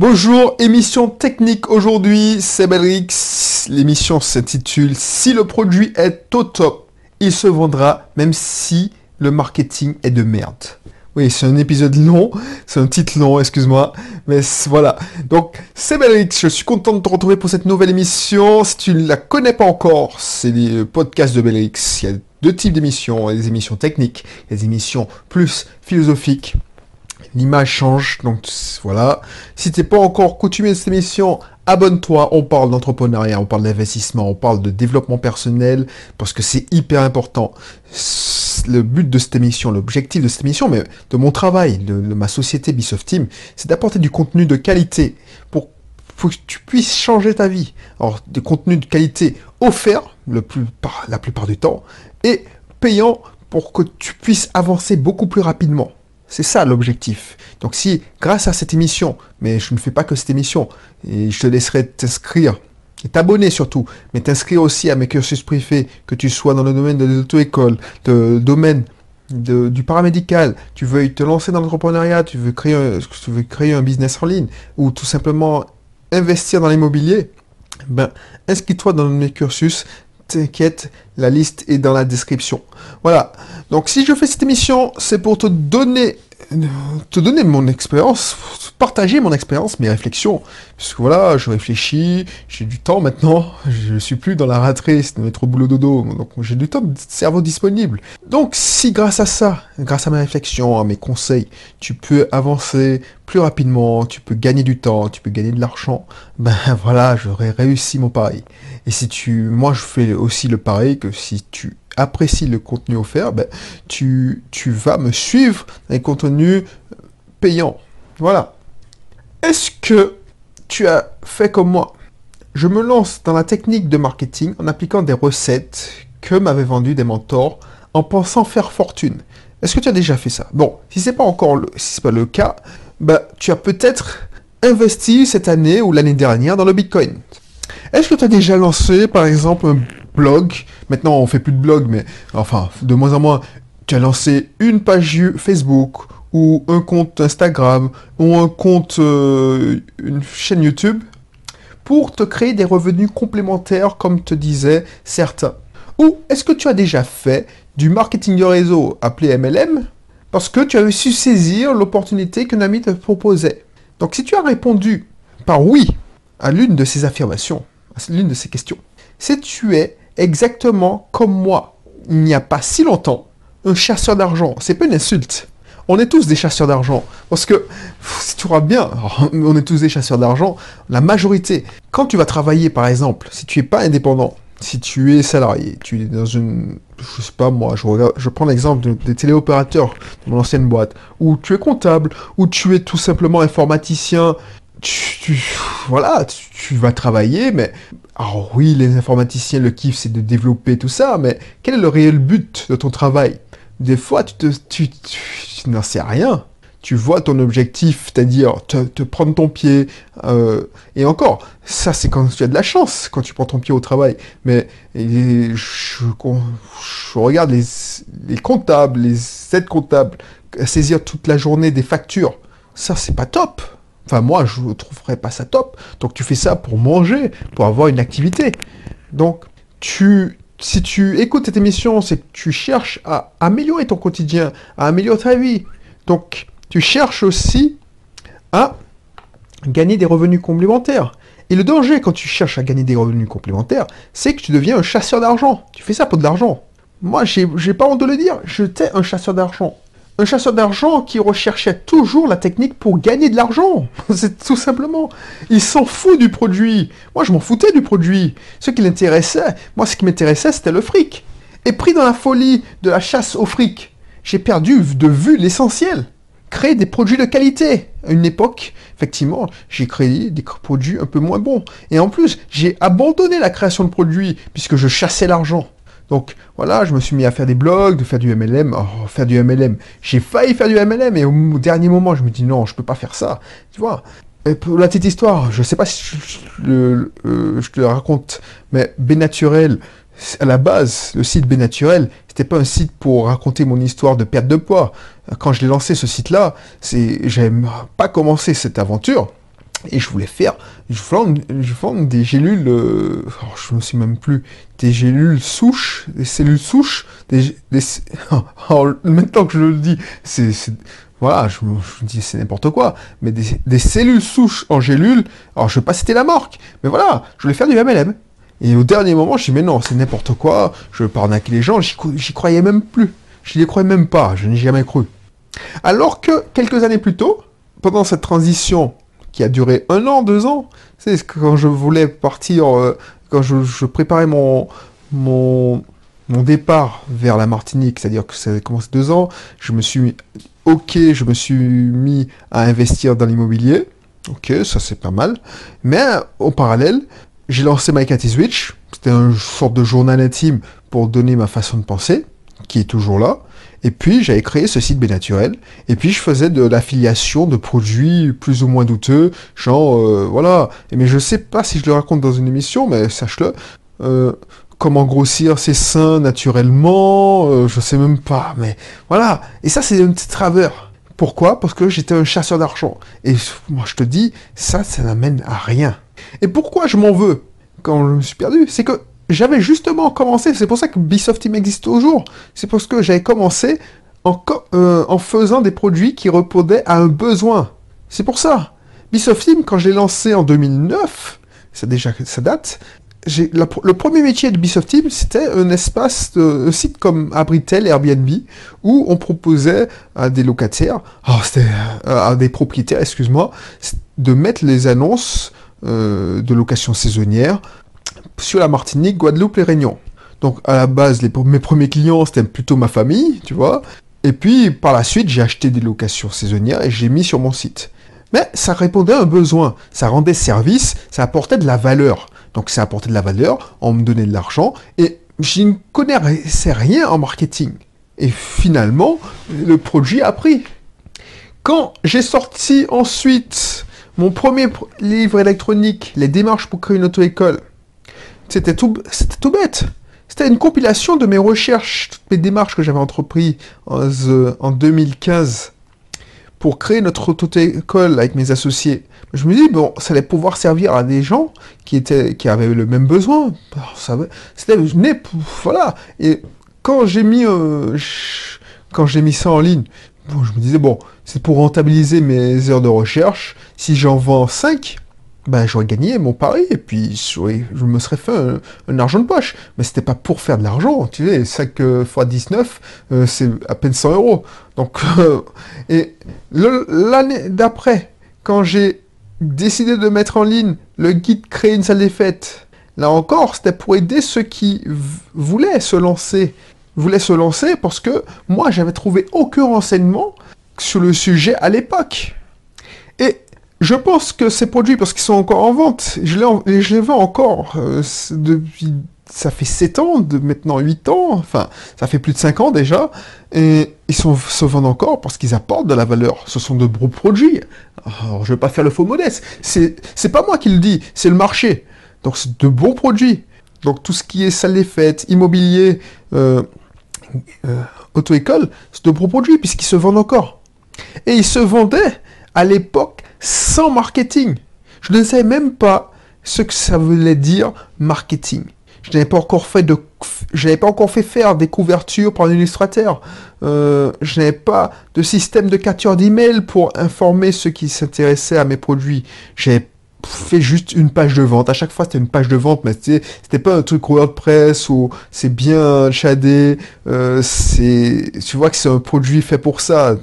Bonjour, émission technique aujourd'hui, c'est Belrix. L'émission s'intitule Si le produit est au top, il se vendra même si le marketing est de merde. Oui, c'est un épisode long, c'est un titre long, excuse-moi, mais voilà. Donc, c'est Belrix, je suis content de te retrouver pour cette nouvelle émission. Si tu ne la connais pas encore, c'est les podcasts de Belrix. Il y a deux types d'émissions, il des émissions techniques, il des émissions plus philosophiques l'image change. Donc voilà. Si t'es pas encore coutumé de cette émission, abonne-toi. On parle d'entrepreneuriat, on parle d'investissement, on parle de développement personnel parce que c'est hyper important. Le but de cette émission, l'objectif de cette émission, mais de mon travail, de, ma société Bisoft Team, c'est d'apporter du contenu de qualité pour, que tu puisses changer ta vie. Alors, des contenus de qualité offerts le plus, la plupart du temps et payants pour que tu puisses avancer beaucoup plus rapidement. C'est ça l'objectif. Donc si, grâce à cette émission, mais je ne fais pas que cette émission, et je te laisserai t'inscrire, et t'abonner surtout, mais t'inscrire aussi à mes cursus privés, que tu sois dans le domaine de l'auto-école, le domaine du paramédical, tu veux te lancer dans l'entrepreneuriat, tu veux créer un, tu veux créer un business en ligne, ou tout simplement investir dans l'immobilier, ben, inscris-toi dans mes cursus, t'inquiète, la liste est dans la description. Voilà. Donc si je fais cette émission, c'est pour te donner te donner mon expérience, partager mon expérience, mes réflexions. Parce que voilà, je réfléchis, j'ai du temps maintenant, je suis plus dans la ratrice de mettre au boulot dodo, donc j'ai du temps de cerveau disponible. Donc si grâce à ça, grâce à mes réflexions, à mes conseils, tu peux avancer plus rapidement, tu peux gagner du temps, tu peux gagner de l'argent, ben voilà, j'aurais réussi mon pari. Et si tu, moi je fais aussi le pari que si tu apprécies le contenu offert, ben, tu, vas me suivre dans les contenus payants. Voilà. Est-ce que tu as fait comme moi? Je me lance dans la technique de marketing en appliquant des recettes que m'avaient vendues des mentors en pensant faire fortune. Est-ce que tu as déjà fait ça? Bon, si c'est pas encore le, pas le cas, ben, tu as peut-être investi cette année ou l'année dernière dans le Bitcoin. Est-ce que tu as déjà lancé, par exemple, blog Maintenant, on fait plus de blog, mais enfin, de moins en moins, tu as lancé une page Facebook ou un compte Instagram ou un compte, euh, une chaîne YouTube pour te créer des revenus complémentaires, comme te disaient certains. Ou est-ce que tu as déjà fait du marketing de réseau appelé MLM parce que tu avais su saisir l'opportunité qu'un ami te proposait? Donc si tu as répondu par oui à l'une de ces affirmations, l'une de ces questions. Si tu es exactement comme moi, il n'y a pas si longtemps, un chasseur d'argent, c'est pas une insulte. On est tous des chasseurs d'argent. Parce que, si tu vois bien, on est tous des chasseurs d'argent, la majorité, quand tu vas travailler par exemple, si tu n'es pas indépendant, si tu es salarié, tu es dans une, je sais pas moi, je, je prends l'exemple des téléopérateurs de mon ancienne boîte, ou tu es comptable, ou tu es tout simplement informaticien, tu, voilà, tu, vas travailler, mais alors oui, les informaticiens, le kiff, c'est de développer tout ça, mais quel est le réel but de ton travail? Des fois, tu, te, tu, n'en sais rien. Tu vois ton objectif, c'est-à-dire te, prendre ton pied, euh, et encore, ça c'est quand tu as de la chance, quand tu prends ton pied au travail. Mais je, je, regarde les, les comptables, les aides comptables, saisir toute la journée des factures. Ça, c'est pas top. Enfin, moi, je ne trouverais pas ça top. Donc, tu fais ça pour manger, pour avoir une activité. Donc, tu, si tu écoutes cette émission, c'est que tu cherches à améliorer ton quotidien, à améliorer ta vie. Donc, tu cherches aussi à gagner des revenus complémentaires. Et le danger quand tu cherches à gagner des revenus complémentaires, c'est que tu deviens un chasseur d'argent. Tu fais ça pour de l'argent. Moi, j'ai pas honte de le dire, j'étais un chasseur d'argent un chasseur d'argent qui recherchait toujours la technique pour gagner de l'argent. C'est tout simplement. Il s'en fout du produit. Moi, je m'en foutais du produit. Ce qui l'intéressait, moi, ce qui m'intéressait, c'était le fric. Et pris dans la folie de la chasse au fric, j'ai perdu de vue l'essentiel. Créer des produits de qualité. À une époque, effectivement, j'ai créé des produits un peu moins bons. Et en plus, j'ai abandonné la création de produits puisque je chassais l'argent. Donc voilà, je me suis mis à faire des blogs, de faire du MLM. Oh, faire du MLM. J'ai failli faire du MLM et au dernier moment, je me dis non, je peux pas faire ça. Tu vois? Et pour la petite histoire, je sais pas si je, euh, te le raconte, mais Bénaturel, à la base, le site Bénaturel, c'était pas un site pour raconter mon histoire de perte de poids. Quand je l'ai lancé ce site-là, c'est, j'aime pas commencé cette aventure Et je voulais faire, je vends, je vends des gélules, euh, oh, je me souviens même plus, des gélules souches, des cellules souches, des, des oh, maintenant que je le dis, c'est, voilà, je, me dis c'est n'importe quoi, mais des, cellules souches en gélules, alors je vais pas citer la marque, mais voilà, je voulais faire du MLM. Et au dernier moment, je dis mais non, c'est n'importe quoi, je veux pas arnaquer les gens, j'y croyais même plus, je n'y croyais même pas, je n'ai jamais cru. Alors que quelques années plus tôt, pendant cette transition qui a duré un an, deux ans. C'est quand je voulais partir, euh, quand je, préparais mon, mon, mon départ vers la Martinique, c'est-à-dire que ça a commencé deux ans, je me suis mis, ok, je me suis mis à investir dans l'immobilier. Ok, ça c'est pas mal. Mais au parallèle, j'ai lancé My Cat Switch. C'était une sorte de journal intime pour donner ma façon de penser, qui est toujours là. Et puis j'avais créé ce site Bénaturel. Et puis je faisais de l'affiliation de produits plus ou moins douteux, genre euh, voilà. Mais je sais pas si je le raconte dans une émission, mais sache-le. Euh, comment grossir ses seins naturellement, euh, je sais même pas, mais voilà. Et ça c'est une petite travers. Pourquoi? Parce que j'étais un chasseur d'argent. Et moi je te dis, ça, ça n'amène à rien. Et pourquoi je m'en veux? Quand je me suis perdu C'est que j'avais justement commencé, c'est pour ça que Bisoft Team existe toujours, c'est parce que j'avais commencé en, euh, faisant des produits qui répondaient à un besoin. C'est pour ça. Bisoft Team, quand je l'ai lancé en 2009, c'est déjà ça date, le premier métier de Bisoft Team, c'était un espace, un site comme Abritel, Airbnb, où on proposait à des locataires, c'était euh, à des propriétaires, excuse-moi, de mettre les annonces euh, de location saisonnière sur la Martinique, Guadeloupe et Réunion. Donc à la base, les, mes premiers clients, c'était plutôt ma famille, tu vois. Et puis par la suite, j'ai acheté des locations saisonnières et j'ai mis sur mon site. Mais ça répondait à un besoin, ça rendait service, ça apportait de la valeur. Donc ça apportait de la valeur, on me donnait de l'argent et je ne connaissais rien en marketing. Et finalement, le produit a pris. Quand j'ai sorti ensuite mon premier livre électronique, Les démarches pour créer une auto-école, c'était tout, bête. C'était une compilation de mes recherches, toutes mes démarches que j'avais entreprises en, 2015 pour créer notre auto-école avec mes associés. Je me dis, bon, ça allait pouvoir servir à des gens qui, étaient, qui avaient le même besoin. C'était né, voilà. Et quand j'ai mis, euh, quand j'ai mis ça en ligne, je me disais, bon, c'est pour rentabiliser mes heures de recherche. Si j'en vends 5, ben, j'aurais gagné mon pari et puis je me serais fait un, argent de poche. Mais c'était pas pour faire de l'argent, tu sais, 5 x 19, c'est à peine 100 euros. Donc, euh, et l'année d'après, quand j'ai décidé de mettre en ligne le guide Créer une salle des fêtes, là encore, c'était pour aider ceux qui voulaient se lancer. Voulaient se lancer parce que moi, j'avais trouvé aucun renseignement sur le sujet à l'époque. Et je pense que ces produits, parce qu'ils sont encore en vente, je les, je les vends encore euh, depuis... Ça fait 7 ans, de maintenant 8 ans, enfin, ça fait plus de 5 ans déjà, et ils sont, se vendent encore parce qu'ils apportent de la valeur. Ce sont de beaux produits. Alors, je vais pas faire le faux modeste. C'est, pas moi qui le dis, c'est le marché. Donc, c'est de bons produits. Donc, tout ce qui est salle des fêtes, immobilier, euh, euh, auto-école, c'est de bons produits puisqu'ils se vendent encore. Et ils se vendaient à l'époque sans marketing. Je ne savais même pas ce que ça voulait dire marketing. Je n'avais pas encore fait de, je pas encore fait faire des couvertures par un illustrateur. Euh, je n'avais pas de système de capture d'email pour informer ceux qui s'intéressaient à mes produits. J'avais fait juste une page de vente. À chaque fois, c'était une page de vente, mais c'était pas un truc WordPress où c'est bien shadé. Euh, c'est, tu vois que c'est un produit fait pour ça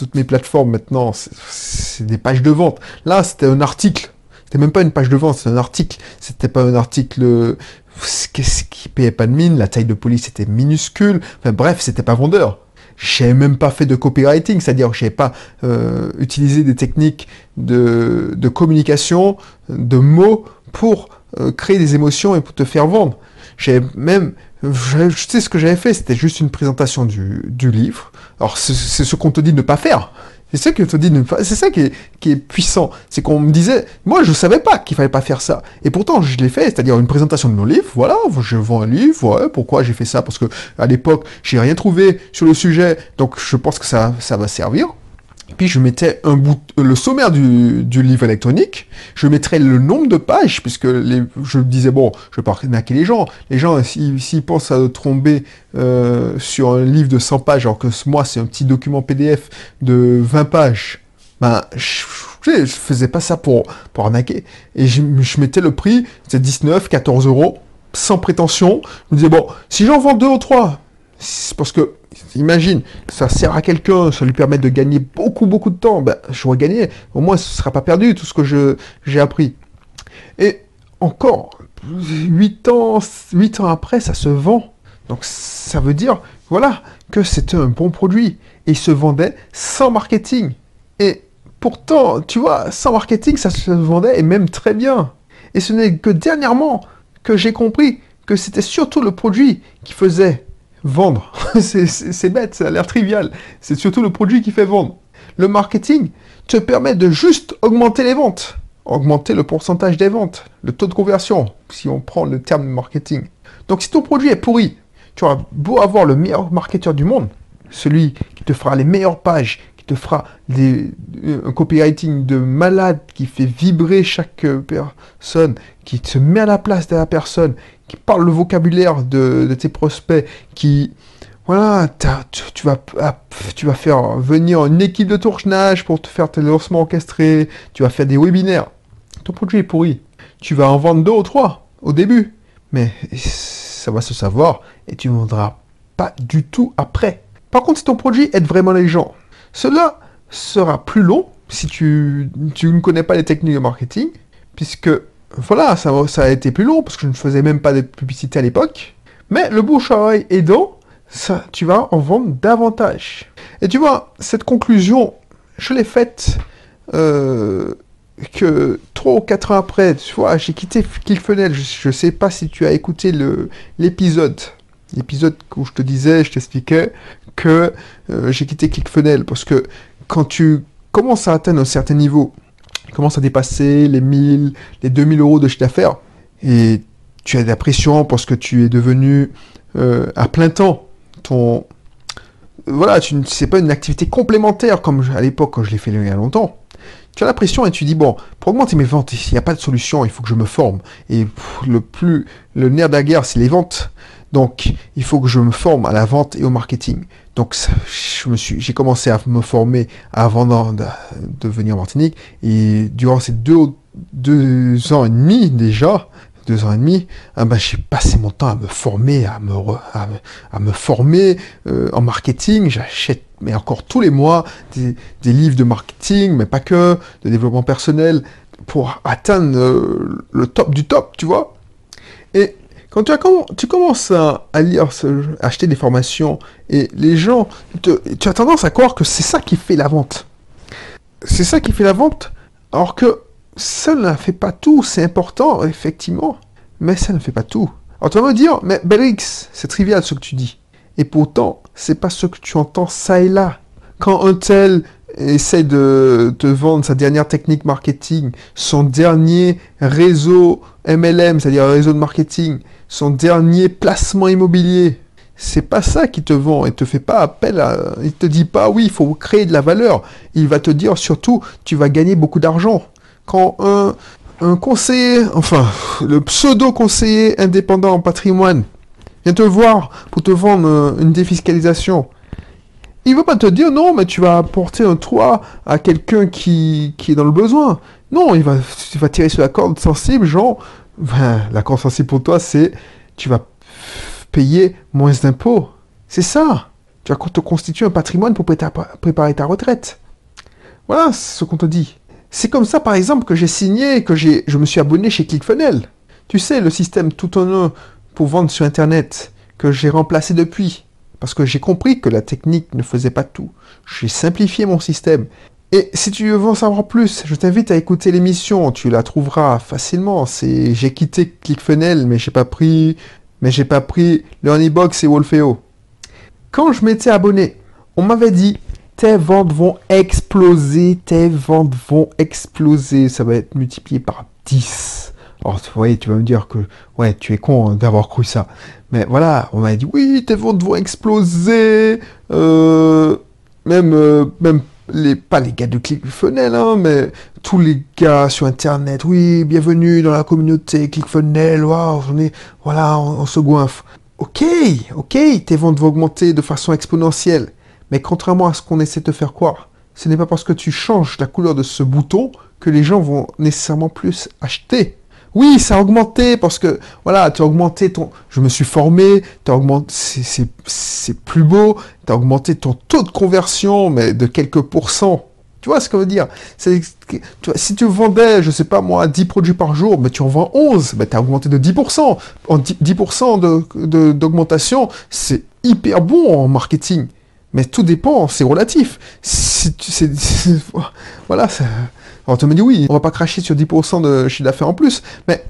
toutes mes plateformes maintenant, c'est des pages de vente. Là, c'était un article. C'était même pas une page de vente, c'est un article. C'était pas un article qu'est-ce qui payait pas de mine, la taille de police était minuscule. Enfin bref, c'était pas vendeur. J'ai même pas fait de copywriting, c'est-à-dire que j'ai pas euh, utilisé des techniques de, de, communication, de mots pour euh, créer des émotions et pour te faire vendre. J'ai même je sais ce que j'avais fait, c'était juste une présentation du, du livre. Alors c'est ce qu'on te dit de ne pas faire. C'est ça que te dit C'est ça qui est, qui est puissant. C'est qu'on me disait, moi je savais pas qu'il fallait pas faire ça. Et pourtant je l'ai fait, c'est-à-dire une présentation de mon livre. Voilà, je vends un livre. Ouais, pourquoi j'ai fait ça? Parce que à l'époque j'ai rien trouvé sur le sujet, donc je pense que ça, ça va servir. Puis je mettais un bout, le sommaire du, livre électronique, je mettrais le nombre de pages, puisque les, je disais, bon, je vais pas arnaquer les gens. Les gens, s'ils pensent à tomber euh, sur un livre de 100 pages, alors que moi, c'est un petit document PDF de 20 pages, ben, je, je, faisais pas ça pour, pour arnaquer. Et je, mettais le prix, c'était 19, 14 euros, sans prétention. Je me disais, bon, si j'en vends deux ou trois, c'est parce que Imagine, ça sert à quelqu'un, ça lui permet de gagner beaucoup, beaucoup de temps. Ben, j'aurais gagné. Au moins, ce ne sera pas perdu, tout ce que j'ai appris. Et encore, 8 ans, 8 ans après, ça se vend. Donc, ça veut dire, voilà, que c'était un bon produit. Et il se vendait sans marketing. Et pourtant, tu vois, sans marketing, ça se vendait et même très bien. Et ce n'est que dernièrement que j'ai compris que c'était surtout le produit qui faisait vendre. c'est bête, ça a l'air trivial. C'est surtout le produit qui fait vendre. Le marketing te permet de juste augmenter les ventes, augmenter le pourcentage des ventes, le taux de conversion, si on prend le terme marketing. Donc si ton produit est pourri, tu auras beau avoir le meilleur marketeur du monde, celui qui te fera les meilleures pages, te fera des, un copywriting de malade, qui fait vibrer chaque personne, qui te met à la place de la personne, qui parle le vocabulaire de, tes prospects, qui voilà, tu, vas, tu vas faire venir une équipe de tournage pour te faire tes lancements orchestrés, tu vas faire des webinaires. Ton produit est pourri. Tu vas en vendre deux ou trois au début, mais ça va se savoir et tu ne vendras pas du tout après. Par contre, si ton produit aide vraiment les gens, cela sera plus long si tu, ne connais pas les techniques de marketing, puisque voilà, ça, a été plus long parce que je ne faisais même pas de publicité à l'époque. Mais le bouche à oreille aidant, ça, tu vas en vendre davantage. Et tu vois, cette conclusion, je l'ai faite euh, que 3 ou 4 ans après, tu vois, j'ai quitté ClickFunnels. Je ne sais pas si tu as écouté l'épisode. L'épisode où je te disais, je t'expliquais que euh, j'ai quitté ClickFunnels parce que quand tu commences à atteindre un certain niveau, commence à dépasser les 1000, les 2000 euros de chiffre d'affaires, et tu as de la pression parce que tu es devenu euh, à plein temps. Ton, voilà, tu c'est pas une activité complémentaire comme à l'époque quand je l'ai fait il y a longtemps. Tu as la pression et tu dis bon, pour augmenter mes ventes, il n'y a pas de solution, il faut que je me forme. Et le plus, le nerf de la guerre, c'est les ventes. Donc, il faut que je me forme à la vente et au marketing. Donc, j'ai commencé à me former avant de, devenir Martinique. Et durant ces deux, ans et demi déjà, deux ans et demi, ah ben, j'ai passé mon temps à me former, à me, à, me former euh, en marketing. J'achète, mais encore tous les mois, des, des, livres de marketing, mais pas que, de développement personnel, pour atteindre euh, le top du top, tu vois. Et quand tu, as, tu commences à, lire, acheter des formations, et les gens, tu as tendance à croire que c'est ça qui fait la vente. C'est ça qui fait la vente, alors que ça ne fait pas tout. C'est important, effectivement, mais ça ne fait pas tout. Alors tu vas me dire, mais Belrix, c'est trivial ce que tu dis. Et pourtant, c'est pas ce que tu entends ça et là. Quand un tel essaie de te vendre sa dernière technique marketing, son dernier réseau MLM, c'est-à-dire réseau de marketing, son dernier placement immobilier. C'est pas ça qui te vend. Il te fait pas appel à. Il te dit pas oui, il faut créer de la valeur. Il va te dire surtout, tu vas gagner beaucoup d'argent. Quand un, un conseiller, enfin, le pseudo-conseiller indépendant en patrimoine vient te voir pour te vendre euh, une défiscalisation, il va pas te dire non, mais tu vas apporter un toit à quelqu'un qui, qui est dans le besoin. Non, il va, il va tirer sur la corde sensible, genre, la sensible pour toi, c'est tu vas payer moins d'impôts. C'est ça. Tu vas te constituer un patrimoine pour préparer ta retraite. Voilà ce qu'on te dit. C'est comme ça, par exemple, que j'ai signé, que je me suis abonné chez ClickFunnels. Tu sais, le système tout en un pour vendre sur Internet, que j'ai remplacé depuis. Parce que j'ai compris que la technique ne faisait pas tout. J'ai simplifié mon système. Et si tu veux en savoir plus, je t'invite à écouter l'émission, tu la trouveras facilement. C'est j'ai quitté ClickFunnels, mais j'ai pas pris mais j'ai pas pris LearnyBox et Wolfeo. Quand je m'étais abonné, on m'avait dit tes ventes vont exploser, tes ventes vont exploser, ça va être multiplié par 10. Alors, voyez, tu vas me dire que, ouais, tu es con d'avoir cru ça. Mais voilà, on m'a dit, oui, tes ventes vont exploser, euh, même, euh, même pas les gars de ClickFunnels, hein, mais tous les gars sur Internet, oui, bienvenue dans la communauté ClickFunnels, waouh, on voilà, on, se goinfre. Ok, ok, tes ventes vont augmenter de façon exponentielle, mais contrairement à ce qu'on essaie de te faire croire, ce n'est pas parce que tu changes la couleur de ce bouton que les gens vont nécessairement plus acheter. Oui, ça a augmenté parce que, voilà, tu as augmenté ton... Je me suis formé. C'est plus beau, tu as augmenté ton taux de conversion, mais de quelques pourcents. Tu vois ce que veut dire? Si tu vendais, je sais pas moi, 10 produits par jour, mais tu en vends 11, tu as augmenté de 10%. En 10% d'augmentation, c'est hyper bon en marketing. Mais tout dépend, c'est relatif. Voilà, alors tu me dis oui, on va pas cracher sur 10% de chiffre d'affaires en plus, mais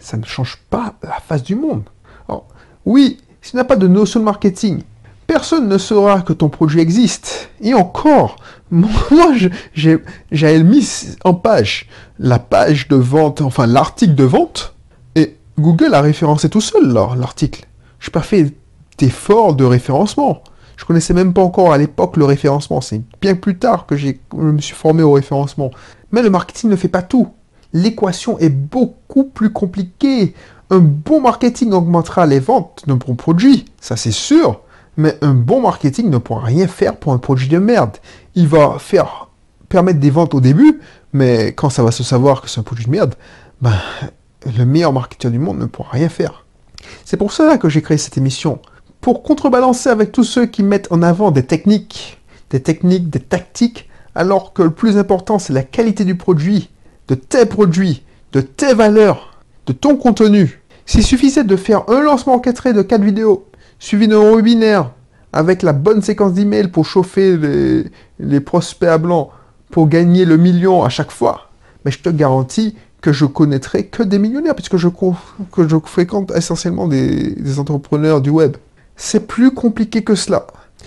ça ne change pas la face du monde. Alors, oui, si tu n'as pas de notion de marketing, personne ne saura que ton produit existe. Et encore, moi, j'ai mis en page la page de vente, enfin l'article de vente, et Google a référencé tout seul l'article. Je n'ai pas fait d'effort de référencement. Je connaissais même pas encore à l'époque le référencement. C'est bien plus tard que je me suis formé au référencement. Mais le marketing ne fait pas tout. L'équation est beaucoup plus compliquée. Un bon marketing augmentera les ventes d'un bon produit, ça c'est sûr. Mais un bon marketing ne pourra rien faire pour un produit de merde. Il va faire permettre des ventes au début, mais quand ça va se savoir que c'est un produit de merde, ben, le meilleur marketeur du monde ne pourra rien faire. C'est pour cela que j'ai créé cette émission pour contrebalancer avec tous ceux qui mettent en avant des techniques, des techniques, des tactiques, alors que le plus important c'est la qualité du produit, de tes produits, de tes valeurs, de ton contenu. S'il suffisait de faire un lancement encadré de 4 vidéos, suivi d'un webinaire, avec la bonne séquence d'emails pour chauffer les, prospects à blanc, pour gagner le million à chaque fois, mais je te garantis que je connaîtrai que des millionnaires, puisque je, que je fréquente essentiellement des entrepreneurs du web. C'est plus compliqué que cela.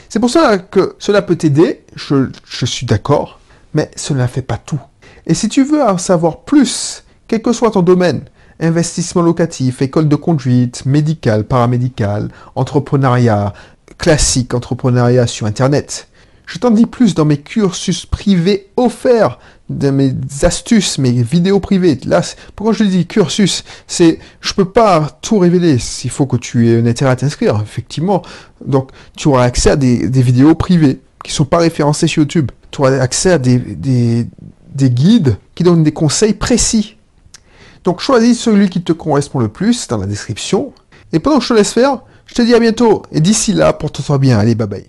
C'est pour cela que cela peut t'aider, je, suis d'accord, mais cela ne fait pas tout. Et si tu veux en savoir plus, quel que soit ton domaine, investissement locatif, école de conduite, médical, paramédical, entrepreneuriat, classique, entrepreneuriat sur Internet, je t'en dis plus dans mes cursus privés offerts, dans mes astuces, mes vidéos privées. Là, pourquoi je dis cursus? C'est, je peux pas tout révéler. Il faut que tu aies un intérêt à t'inscrire, effectivement. Donc, tu auras accès à des, vidéos privées qui sont pas référencées sur YouTube. Tu auras accès à des, des, des guides qui donnent des conseils précis. Donc, choisis celui qui te correspond le plus dans la description. Et pendant que je te laisse faire, je te dis à bientôt. Et d'ici là, porte-toi bien. Allez, bye bye.